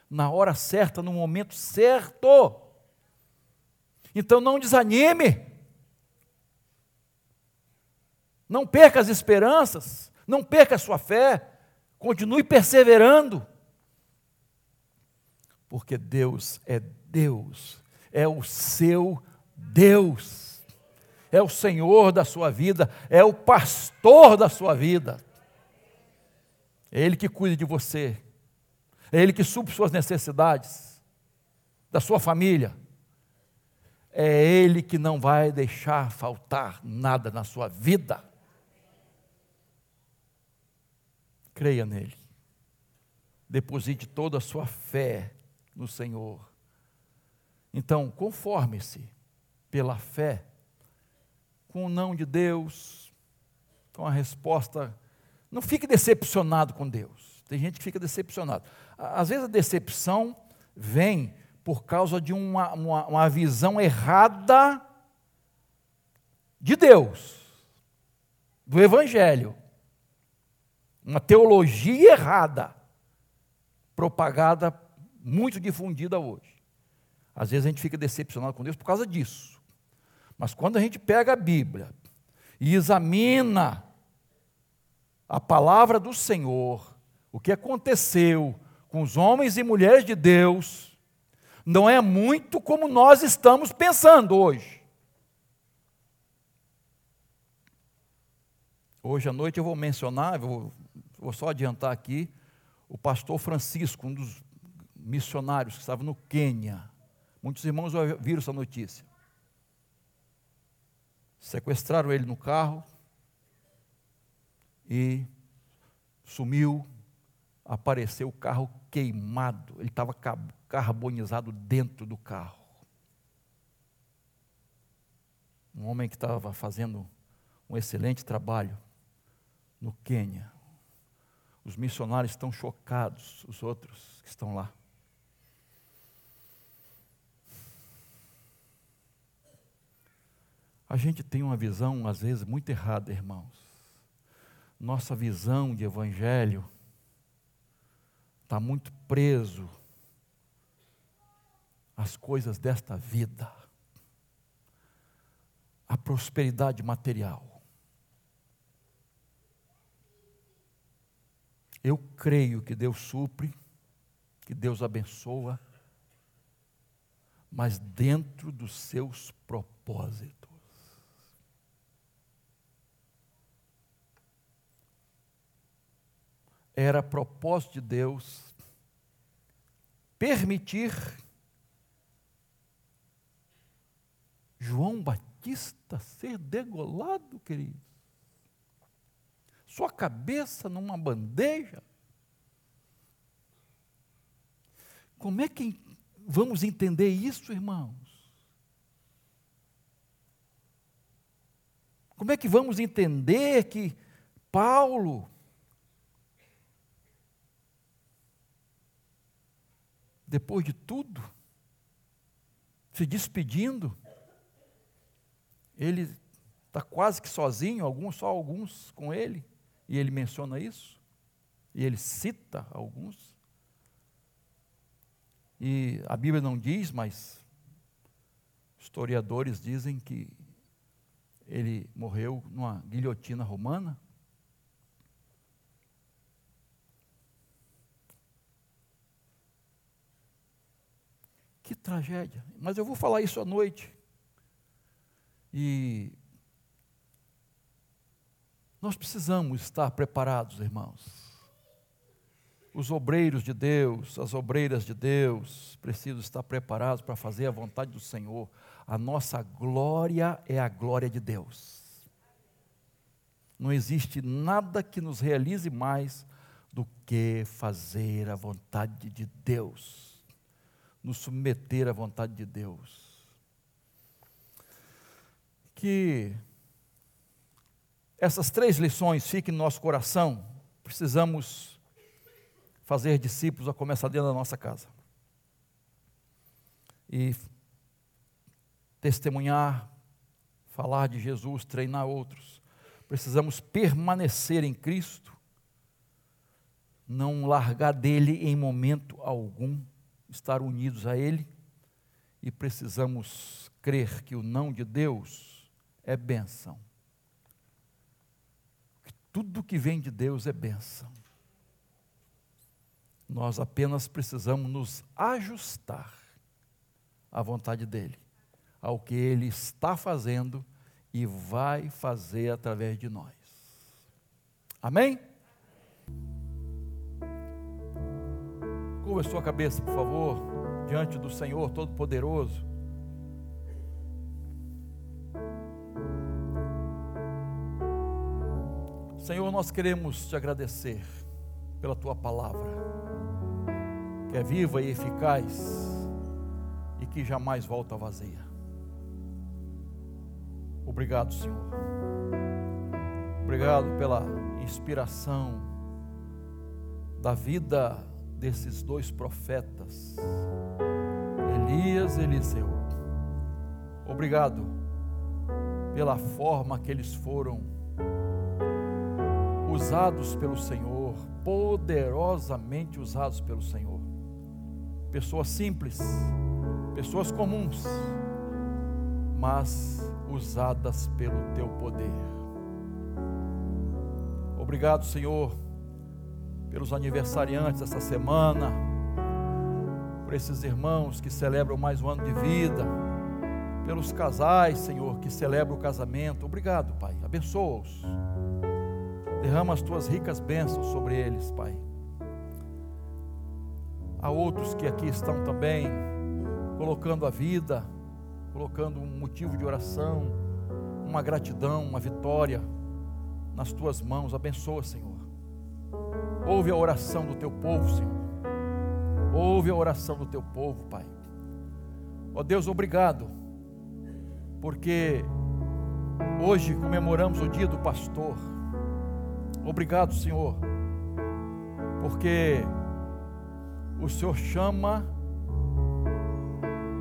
na hora certa, no momento certo. Então não desanime, não perca as esperanças, não perca a sua fé. Continue perseverando. Porque Deus é Deus, é o seu Deus, é o Senhor da sua vida, é o pastor da sua vida. É Ele que cuida de você, é Ele que supre suas necessidades, da sua família. É Ele que não vai deixar faltar nada na sua vida. Creia nele. Deposite toda a sua fé no Senhor. Então, conforme-se pela fé com o não de Deus, com a resposta. Não fique decepcionado com Deus. Tem gente que fica decepcionado. Às vezes a decepção vem por causa de uma, uma, uma visão errada de Deus, do Evangelho uma teologia errada, propagada muito difundida hoje. Às vezes a gente fica decepcionado com Deus por causa disso. Mas quando a gente pega a Bíblia e examina a palavra do Senhor, o que aconteceu com os homens e mulheres de Deus, não é muito como nós estamos pensando hoje. Hoje à noite eu vou mencionar, vou, vou só adiantar aqui, o pastor Francisco, um dos missionários que estava no Quênia. Muitos irmãos viram essa notícia. Sequestraram ele no carro e sumiu. Apareceu o carro queimado, ele estava carbonizado dentro do carro. Um homem que estava fazendo um excelente trabalho no Quênia. Os missionários estão chocados, os outros que estão lá. A gente tem uma visão, às vezes, muito errada, irmãos. Nossa visão de evangelho está muito preso às coisas desta vida, à prosperidade material. Eu creio que Deus supre, que Deus abençoa, mas dentro dos seus propósitos. Era propósito de Deus permitir João Batista ser degolado, queridos sua cabeça numa bandeja. Como é que vamos entender isso, irmãos? Como é que vamos entender que Paulo, depois de tudo, se despedindo, ele está quase que sozinho, alguns, só alguns com ele. E ele menciona isso, e ele cita alguns. E a Bíblia não diz, mas historiadores dizem que ele morreu numa guilhotina romana. Que tragédia. Mas eu vou falar isso à noite. E nós precisamos estar preparados, irmãos. Os obreiros de Deus, as obreiras de Deus, precisam estar preparados para fazer a vontade do Senhor. A nossa glória é a glória de Deus. Não existe nada que nos realize mais do que fazer a vontade de Deus, nos submeter à vontade de Deus. Que essas três lições fiquem no nosso coração, precisamos fazer discípulos a começar dentro da nossa casa. E testemunhar, falar de Jesus, treinar outros. Precisamos permanecer em Cristo, não largar dele em momento algum, estar unidos a Ele, e precisamos crer que o não de Deus é bênção tudo que vem de Deus é bênção. Nós apenas precisamos nos ajustar à vontade dEle, ao que Ele está fazendo e vai fazer através de nós. Amém? Curva sua cabeça, por favor, diante do Senhor Todo-Poderoso. Senhor, nós queremos te agradecer pela tua palavra, que é viva e eficaz e que jamais volta vazia. Obrigado, Senhor. Obrigado pela inspiração da vida desses dois profetas, Elias e Eliseu. Obrigado pela forma que eles foram usados pelo Senhor, poderosamente usados pelo Senhor. pessoas simples, pessoas comuns, mas usadas pelo teu poder. Obrigado, Senhor, pelos aniversariantes dessa semana, por esses irmãos que celebram mais um ano de vida, pelos casais, Senhor, que celebram o casamento. Obrigado, Pai. Abençoa-os. Derrama as tuas ricas bênçãos sobre eles, Pai. Há outros que aqui estão também colocando a vida, colocando um motivo de oração, uma gratidão, uma vitória nas tuas mãos. Abençoa, Senhor. Ouve a oração do teu povo, Senhor. Ouve a oração do teu povo, Pai. Ó Deus, obrigado, porque hoje comemoramos o dia do pastor. Obrigado, Senhor, porque o Senhor chama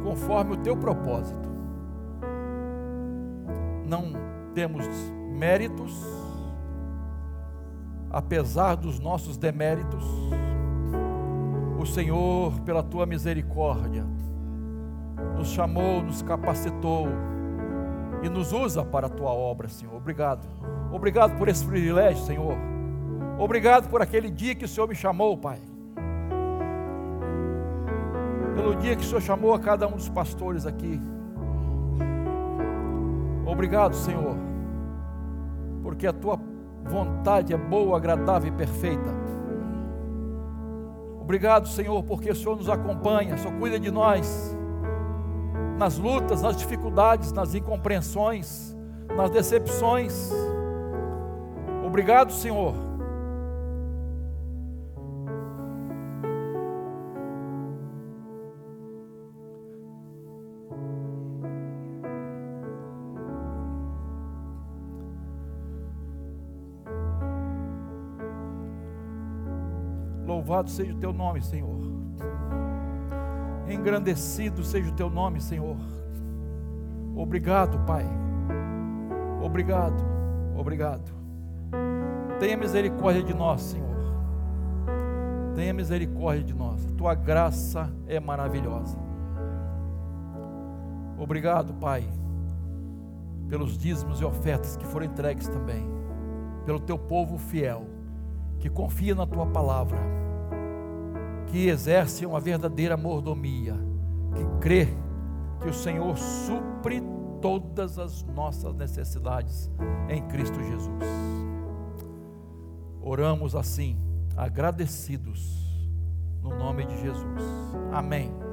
conforme o teu propósito. Não temos méritos, apesar dos nossos deméritos. O Senhor, pela tua misericórdia, nos chamou, nos capacitou e nos usa para a tua obra, Senhor. Obrigado. Obrigado por esse privilégio, Senhor. Obrigado por aquele dia que o Senhor me chamou, Pai. Pelo dia que o Senhor chamou a cada um dos pastores aqui. Obrigado, Senhor, porque a tua vontade é boa, agradável e perfeita. Obrigado, Senhor, porque o Senhor nos acompanha, o Senhor cuida de nós nas lutas, nas dificuldades, nas incompreensões, nas decepções. Obrigado, Senhor. Louvado seja o teu nome, Senhor. Engrandecido seja o teu nome, Senhor. Obrigado, Pai. Obrigado, obrigado. Tenha misericórdia de nós, Senhor. Tenha misericórdia de nós. Tua graça é maravilhosa. Obrigado, Pai, pelos dízimos e ofertas que foram entregues também, pelo teu povo fiel, que confia na tua palavra, que exerce uma verdadeira mordomia, que crê que o Senhor supre todas as nossas necessidades em Cristo Jesus. Oramos assim, agradecidos, no nome de Jesus. Amém.